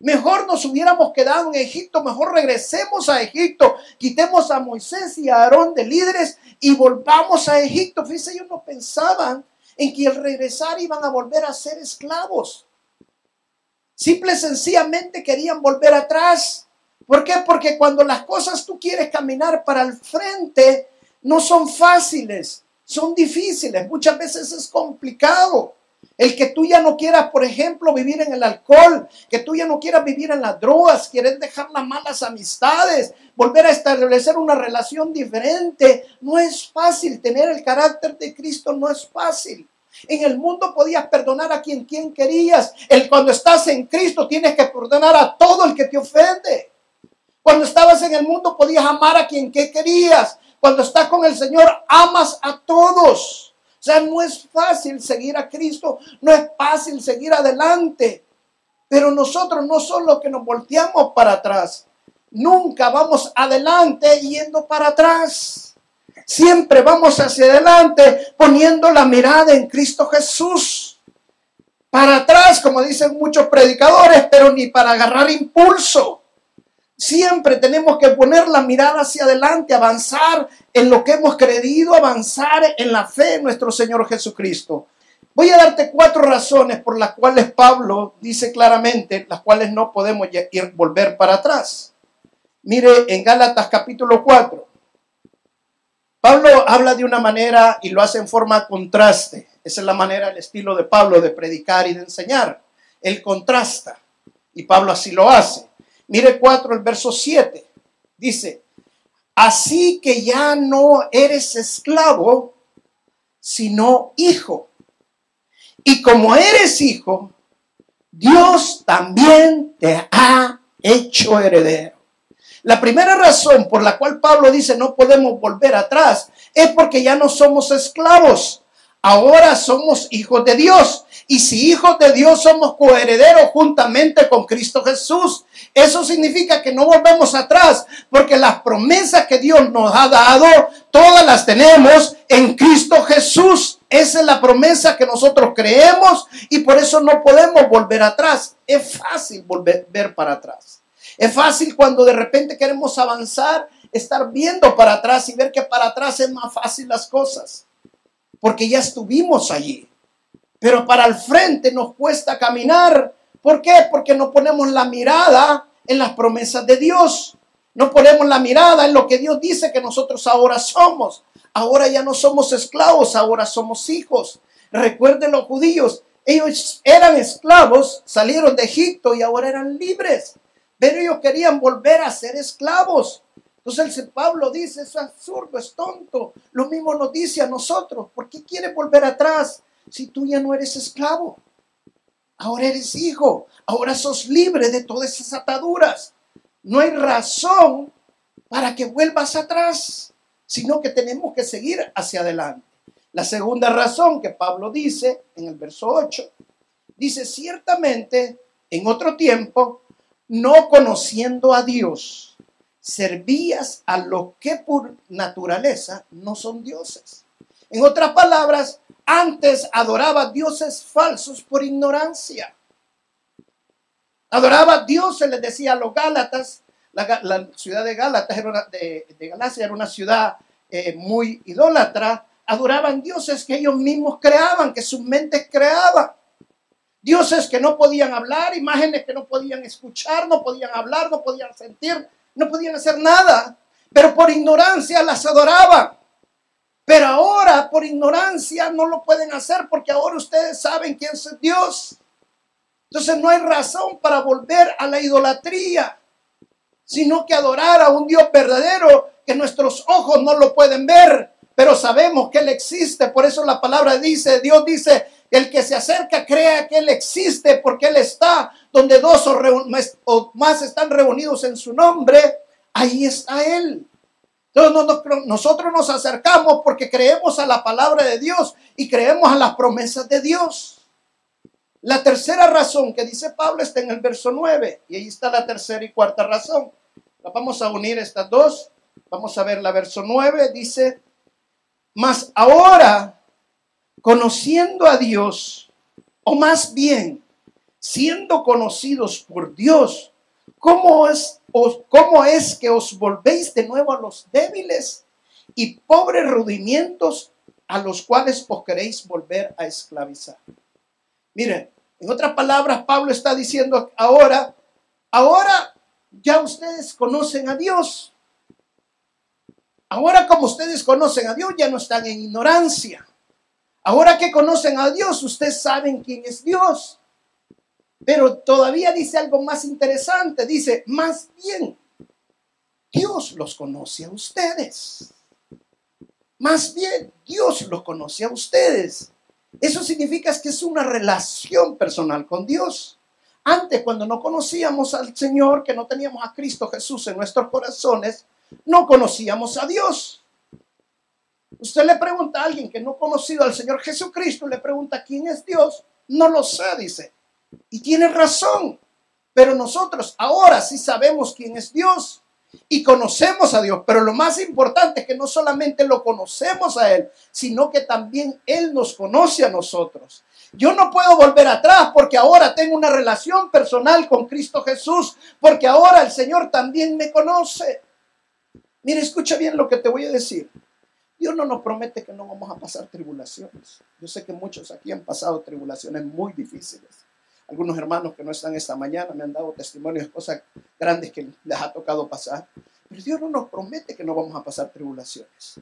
Mejor nos hubiéramos quedado en Egipto, mejor regresemos a Egipto, quitemos a Moisés y a Aarón de líderes y volvamos a Egipto. Fíjense, ellos no pensaban en que al regresar iban a volver a ser esclavos. Simple y sencillamente querían volver atrás. ¿Por qué? Porque cuando las cosas tú quieres caminar para el frente, no son fáciles, son difíciles, muchas veces es complicado. El que tú ya no quieras, por ejemplo, vivir en el alcohol, que tú ya no quieras vivir en las drogas, quieres dejar las malas amistades, volver a establecer una relación diferente. No es fácil tener el carácter de Cristo, no es fácil. En el mundo podías perdonar a quien, quien querías. El, cuando estás en Cristo tienes que perdonar a todo el que te ofende. Cuando estabas en el mundo podías amar a quien que querías. Cuando estás con el Señor amas a todos. O sea, no es fácil seguir a Cristo, no es fácil seguir adelante. Pero nosotros no solo que nos volteamos para atrás, nunca vamos adelante yendo para atrás. Siempre vamos hacia adelante poniendo la mirada en Cristo Jesús. Para atrás, como dicen muchos predicadores, pero ni para agarrar impulso. Siempre tenemos que poner la mirada hacia adelante, avanzar en lo que hemos creído, avanzar en la fe en nuestro Señor Jesucristo. Voy a darte cuatro razones por las cuales Pablo dice claramente, las cuales no podemos ir, volver para atrás. Mire en Gálatas capítulo 4. Pablo habla de una manera y lo hace en forma contraste. Esa es la manera, el estilo de Pablo de predicar y de enseñar. Él contrasta y Pablo así lo hace. Mire 4, el verso 7. Dice, así que ya no eres esclavo, sino hijo. Y como eres hijo, Dios también te ha hecho heredero. La primera razón por la cual Pablo dice no podemos volver atrás es porque ya no somos esclavos. Ahora somos hijos de Dios. Y si hijos de Dios somos coherederos juntamente con Cristo Jesús. Eso significa que no volvemos atrás, porque las promesas que Dios nos ha dado, todas las tenemos en Cristo Jesús. Esa es la promesa que nosotros creemos y por eso no podemos volver atrás. Es fácil volver para atrás. Es fácil cuando de repente queremos avanzar, estar viendo para atrás y ver que para atrás es más fácil las cosas, porque ya estuvimos allí. Pero para el frente nos cuesta caminar ¿Por qué? Porque no ponemos la mirada en las promesas de Dios. No ponemos la mirada en lo que Dios dice que nosotros ahora somos. Ahora ya no somos esclavos, ahora somos hijos. Recuerden los judíos, ellos eran esclavos, salieron de Egipto y ahora eran libres. Pero ellos querían volver a ser esclavos. Entonces el Pablo dice, es absurdo, es tonto. Lo mismo nos dice a nosotros. ¿Por qué quieres volver atrás si tú ya no eres esclavo? Ahora eres hijo, ahora sos libre de todas esas ataduras. No hay razón para que vuelvas atrás, sino que tenemos que seguir hacia adelante. La segunda razón que Pablo dice en el verso 8, dice, ciertamente en otro tiempo, no conociendo a Dios, servías a los que por naturaleza no son dioses. En otras palabras, antes adoraba dioses falsos por ignorancia. Adoraba dioses, les decía a los Gálatas, la, ciudad de Gálatas era una, de, Galacia era una ciudad eh, muy idólatra. Adoraban dioses que ellos mismos creaban, que sus mentes creaban. Dioses que no podían hablar, imágenes que no podían escuchar, no podían hablar, no podían sentir, no podían hacer nada, pero por ignorancia las adoraban. Pero ahora por ignorancia no lo pueden hacer porque ahora ustedes saben quién es Dios. Entonces no hay razón para volver a la idolatría, sino que adorar a un Dios verdadero que nuestros ojos no lo pueden ver, pero sabemos que Él existe. Por eso la palabra dice, Dios dice, el que se acerca crea que Él existe porque Él está donde dos o, más están reunidos en su nombre, ahí está Él. Entonces nosotros nos acercamos porque creemos a la palabra de Dios y creemos a las promesas de Dios. La tercera razón que dice Pablo está en el verso 9 y ahí está la tercera y cuarta razón. Vamos a unir estas dos. Vamos a ver la verso 9. Dice, mas ahora, conociendo a Dios, o más bien, siendo conocidos por Dios, ¿cómo es, cómo es que os volvéis de nuevo a los débiles y pobres rudimientos a los cuales os queréis volver a esclavizar? Miren, en otras palabras, Pablo está diciendo ahora, ahora ya ustedes conocen a Dios. Ahora como ustedes conocen a Dios, ya no están en ignorancia. Ahora que conocen a Dios, ustedes saben quién es Dios. Pero todavía dice algo más interesante. Dice, más bien, Dios los conoce a ustedes. Más bien, Dios los conoce a ustedes. Eso significa que es una relación personal con Dios. Antes, cuando no conocíamos al Señor, que no teníamos a Cristo Jesús en nuestros corazones, no conocíamos a Dios. Usted le pregunta a alguien que no ha conocido al Señor Jesucristo, le pregunta quién es Dios, no lo sé, dice. Y tiene razón. Pero nosotros ahora sí sabemos quién es Dios y conocemos a Dios, pero lo más importante es que no solamente lo conocemos a Él, sino que también Él nos conoce a nosotros. Yo no puedo volver atrás porque ahora tengo una relación personal con Cristo Jesús, porque ahora el Señor también me conoce. Mire, escucha bien lo que te voy a decir. Dios no nos promete que no vamos a pasar tribulaciones. Yo sé que muchos aquí han pasado tribulaciones muy difíciles. Algunos hermanos que no están esta mañana me han dado testimonios de cosas grandes que les ha tocado pasar. Pero Dios no nos promete que no vamos a pasar tribulaciones.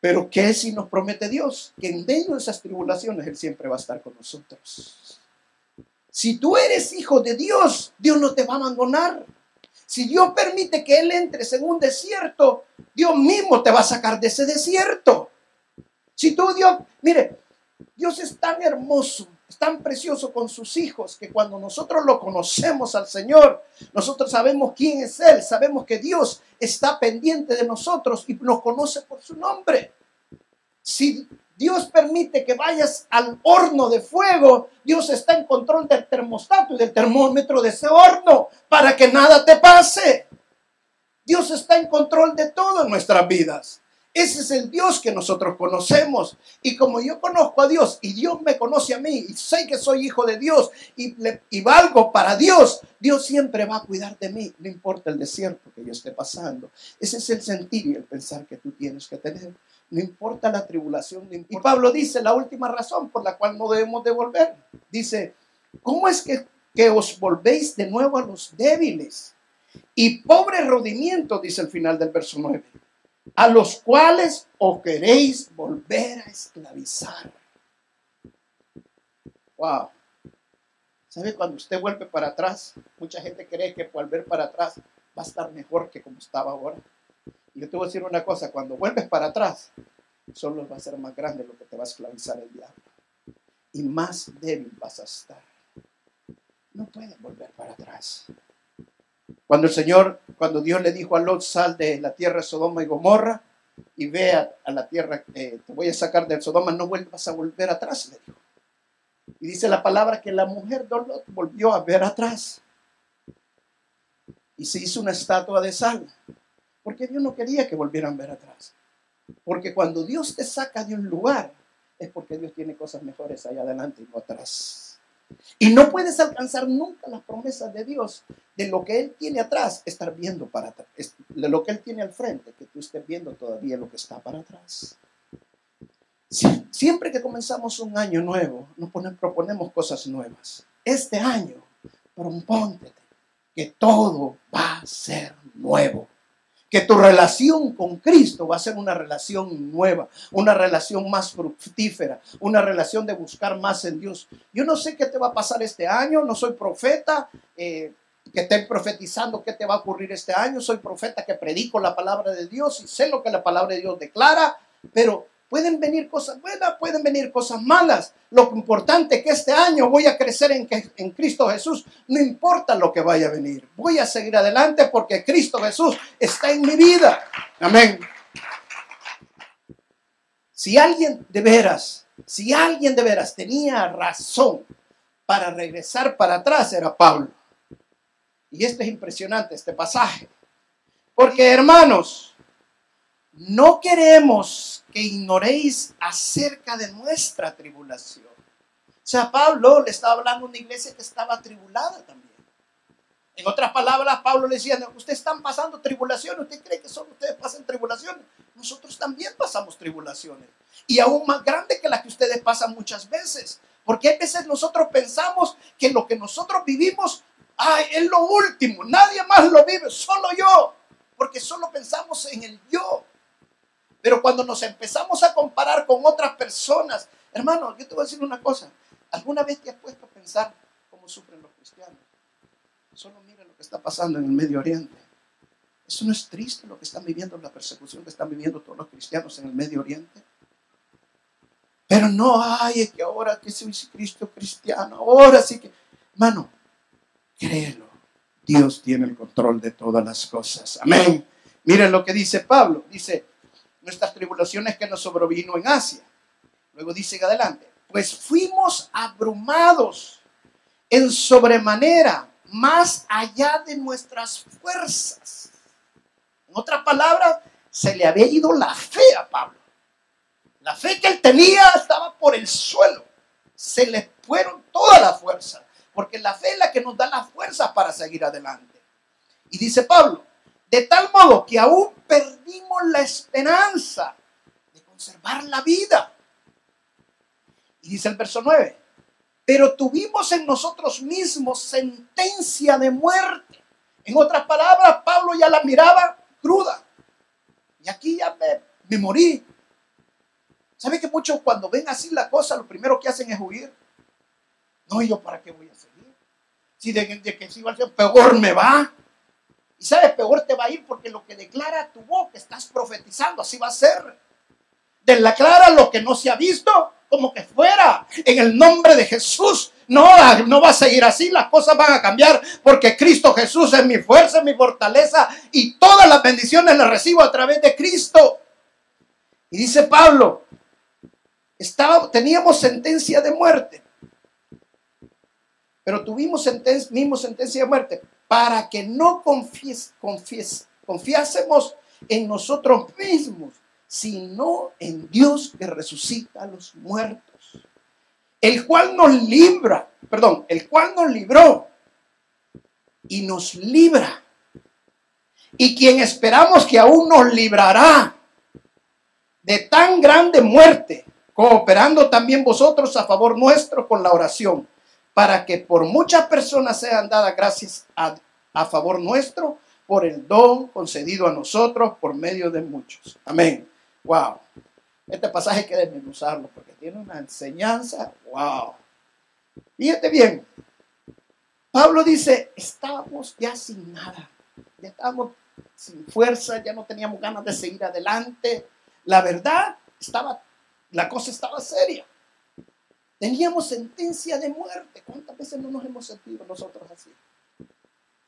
Pero ¿qué si nos promete Dios? Que en medio de esas tribulaciones Él siempre va a estar con nosotros. Si tú eres hijo de Dios, Dios no te va a abandonar. Si Dios permite que Él entres en un desierto, Dios mismo te va a sacar de ese desierto. Si tú Dios, mire, Dios es tan hermoso tan precioso con sus hijos que cuando nosotros lo conocemos al Señor, nosotros sabemos quién es Él, sabemos que Dios está pendiente de nosotros y nos conoce por su nombre. Si Dios permite que vayas al horno de fuego, Dios está en control del termostato y del termómetro de ese horno para que nada te pase. Dios está en control de todo en nuestras vidas. Ese es el Dios que nosotros conocemos. Y como yo conozco a Dios y Dios me conoce a mí y sé que soy hijo de Dios y, y valgo para Dios, Dios siempre va a cuidar de mí, no importa el desierto que yo esté pasando. Ese es el sentir y el pensar que tú tienes que tener. No importa la tribulación. Y Pablo dice la última razón por la cual no debemos devolver. Dice, ¿cómo es que, que os volvéis de nuevo a los débiles? Y pobre rodimiento, dice el final del verso 9 a los cuales os queréis volver a esclavizar. Wow. ¿Sabe cuando usted vuelve para atrás? Mucha gente cree que volver para atrás va a estar mejor que como estaba ahora. Y yo te voy a decir una cosa, cuando vuelves para atrás, solo va a ser más grande lo que te va a esclavizar el diablo. Y más débil vas a estar. No puedes volver para atrás. Cuando el Señor, cuando Dios le dijo a Lot, sal de la tierra de Sodoma y Gomorra y ve a, la tierra, te voy a sacar del Sodoma, no vuelvas a volver atrás, le dijo. Y dice la palabra que la mujer de Lot volvió a ver atrás y se hizo una estatua de sal, porque Dios no quería que volvieran a ver atrás. Porque cuando Dios te saca de un lugar, es porque Dios tiene cosas mejores allá adelante y no atrás. Y no puedes alcanzar nunca las promesas de Dios de lo que Él tiene atrás, estar viendo para atrás, de lo que Él tiene al frente, que tú estés viendo todavía lo que está para atrás. Siempre que comenzamos un año nuevo, nos proponemos cosas nuevas. Este año, propóntete que todo va a ser nuevo que tu relación con Cristo va a ser una relación nueva, una relación más fructífera, una relación de buscar más en Dios. Yo no sé qué te va a pasar este año, no soy profeta. Eh, que esté profetizando qué te va a ocurrir este año. Soy profeta que predico la palabra de Dios y sé lo que la palabra de Dios declara, pero Pueden venir cosas buenas, pueden venir cosas malas. Lo importante es que este año voy a crecer en, en Cristo Jesús. No importa lo que vaya a venir. Voy a seguir adelante porque Cristo Jesús está en mi vida. Amén. Si alguien de veras, si alguien de veras tenía razón para regresar para atrás, era Pablo. Y esto es impresionante, este pasaje. Porque hermanos, no queremos que ignoréis acerca de nuestra tribulación. O sea, Pablo le estaba hablando a una iglesia que estaba tribulada también. En otras palabras, Pablo le decía, ustedes están pasando tribulaciones, ¿usted cree que solo ustedes pasan tribulaciones? Nosotros también pasamos tribulaciones. Y aún más grande que las que ustedes pasan muchas veces. Porque a veces nosotros pensamos que lo que nosotros vivimos ay, es lo último, nadie más lo vive, solo yo. Porque solo pensamos en el yo. Pero cuando nos empezamos a comparar con otras personas, hermano, yo te voy a decir una cosa. ¿Alguna vez te has puesto a pensar cómo sufren los cristianos? Solo mira lo que está pasando en el Medio Oriente. ¿Eso no es triste lo que están viviendo, la persecución que están viviendo todos los cristianos en el Medio Oriente? Pero no, ay, es que ahora que soy Cristo cristiano, ahora sí que... Hermano, créelo. Dios tiene el control de todas las cosas. Amén. Miren lo que dice Pablo. Dice, nuestras tribulaciones que nos sobrevino en Asia. Luego dice adelante, pues fuimos abrumados en sobremanera más allá de nuestras fuerzas. En otras palabras, se le había ido la fe a Pablo. La fe que él tenía estaba por el suelo. Se le fueron toda la fuerza, porque la fe es la que nos da la fuerza para seguir adelante. Y dice Pablo, de tal modo que aún perdimos la esperanza de conservar la vida. Y dice el verso 9, pero tuvimos en nosotros mismos sentencia de muerte. En otras palabras, Pablo ya la miraba cruda. Y aquí ya me, morí. ¿Sabe que muchos cuando ven así la cosa, lo primero que hacen es huir? No, ¿y yo para qué voy a seguir? Si de, que sigo al peor me va. Y sabes, peor te va a ir porque lo que declara tu boca estás profetizando, así va a ser. Declara lo que no se ha visto como que fuera. En el nombre de Jesús. No, no va a seguir así, las cosas van a cambiar porque Cristo Jesús es mi fuerza, mi fortaleza y todas las bendiciones las recibo a través de Cristo. Y dice Pablo, teníamos sentencia de muerte, pero tuvimos sentencia, mismo sentencia de muerte para que no confies, confies, confiásemos en nosotros mismos, sino en Dios que resucita a los muertos, el cual nos libra, perdón, el cual nos libró y nos libra, y quien esperamos que aún nos librará de tan grande muerte, cooperando también vosotros a favor nuestro con la oración, para que por muchas personas sean dadas gracias a, favor nuestro por el don concedido a nosotros por medio de muchos. Amén. Wow. Este pasaje hay que desmenuzarlo porque tiene una enseñanza. Wow. Fíjate bien. Pablo dice, estábamos ya sin nada. Ya estábamos sin fuerza, ya no teníamos ganas de seguir adelante. La verdad, estaba, la cosa estaba seria. Teníamos sentencia de muerte. ¿Cuántas veces no nos hemos sentido nosotros así?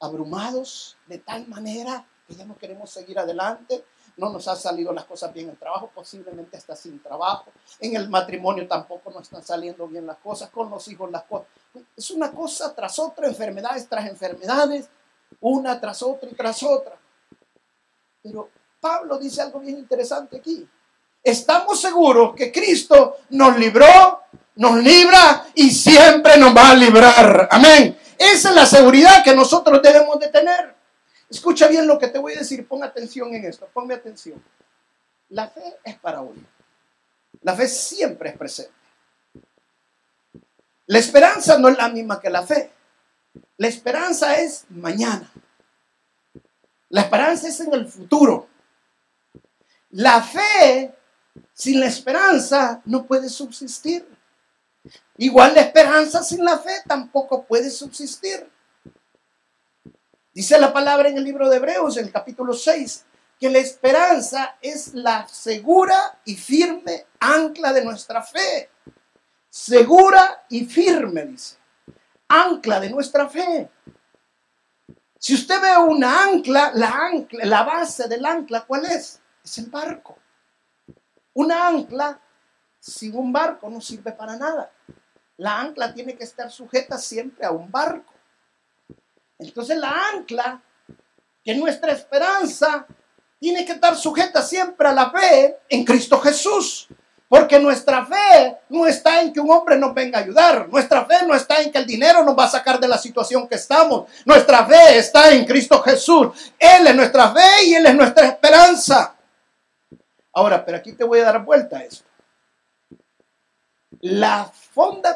Abrumados de tal manera que ya no queremos seguir adelante no nos han salido las cosas bien en el trabajo, posiblemente está sin trabajo, en el matrimonio tampoco nos están saliendo bien las cosas, con los hijos las cosas. Es una cosa tras otra, enfermedades tras enfermedades, una tras otra y tras otra. Pero Pablo dice algo bien interesante aquí. Estamos seguros que Cristo nos libró, nos libra y siempre nos va a librar. Amén. Esa es la seguridad que nosotros debemos de tener. Escucha bien lo que te voy a decir, pon atención en esto, ponme atención. La fe es para hoy. La fe siempre es presente. La esperanza no es la misma que la fe. La esperanza es mañana. La esperanza es en el futuro. La fe sin la esperanza no puede subsistir. Igual la esperanza sin la fe tampoco puede subsistir. Dice la palabra en el libro de Hebreos, en el capítulo 6, que la esperanza es la segura y firme ancla de nuestra fe. Segura y firme, dice. Ancla de nuestra fe. Si usted ve una ancla, la ancla, la base del ancla, ¿cuál es? Es el barco. Una ancla sin un barco no sirve para nada. La ancla tiene que estar sujeta siempre a un barco. Entonces la ancla, que es nuestra esperanza, tiene que estar sujeta siempre a la fe en Cristo Jesús. Porque nuestra fe no está en que un hombre nos venga a ayudar. Nuestra fe no está en que el dinero nos va a sacar de la situación que estamos. Nuestra fe está en Cristo Jesús. Él es nuestra fe y Él es nuestra esperanza. Ahora, pero aquí te voy a dar vuelta a esto. La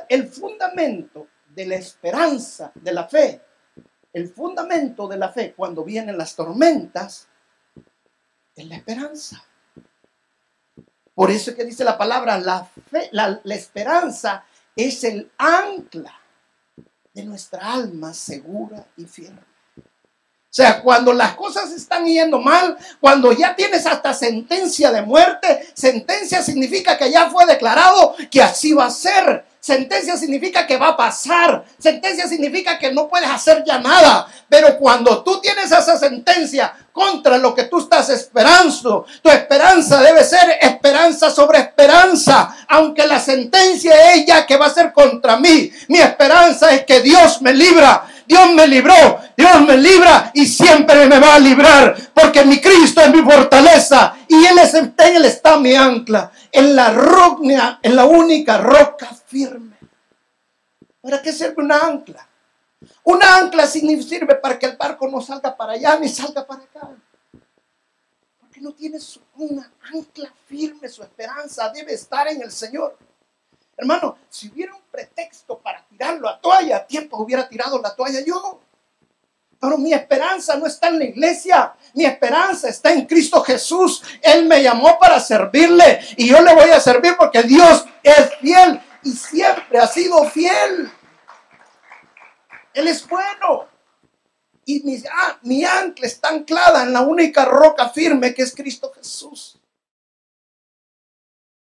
el fundamento de la esperanza, de la fe, el fundamento de la fe cuando vienen las tormentas, es la esperanza. Por eso es que dice la palabra, la fe, la, la esperanza es el ancla de nuestra alma segura y firme. O sea, cuando las cosas están yendo mal, cuando ya tienes hasta sentencia de muerte, sentencia significa que ya fue declarado que así va a ser. Sentencia significa que va a pasar. Sentencia significa que no puedes hacer ya nada. Pero cuando tú tienes esa sentencia contra lo que tú estás esperando, tu esperanza debe ser esperanza sobre esperanza. Aunque la sentencia es ya que va a ser contra mí, mi esperanza es que Dios me libra. Dios me libró, Dios me libra y siempre me va a librar, porque mi Cristo es mi fortaleza y Él, es, Él está mi ancla, en la roca, en la única roca firme. ¿Para qué sirve una ancla? Una ancla sirve para que el barco no salga para allá ni salga para acá. Porque no tiene una ancla firme, su esperanza debe estar en el Señor. Hermano, si hubiera un pretexto para tirarlo a toalla, a tiempo hubiera tirado la toalla yo. Pero mi esperanza no está en la iglesia, mi esperanza está en Cristo Jesús. Él me llamó para servirle y yo le voy a servir porque Dios es fiel y siempre ha sido fiel. Él es bueno. Y mi, ah, mi ancla está anclada en la única roca firme que es Cristo Jesús.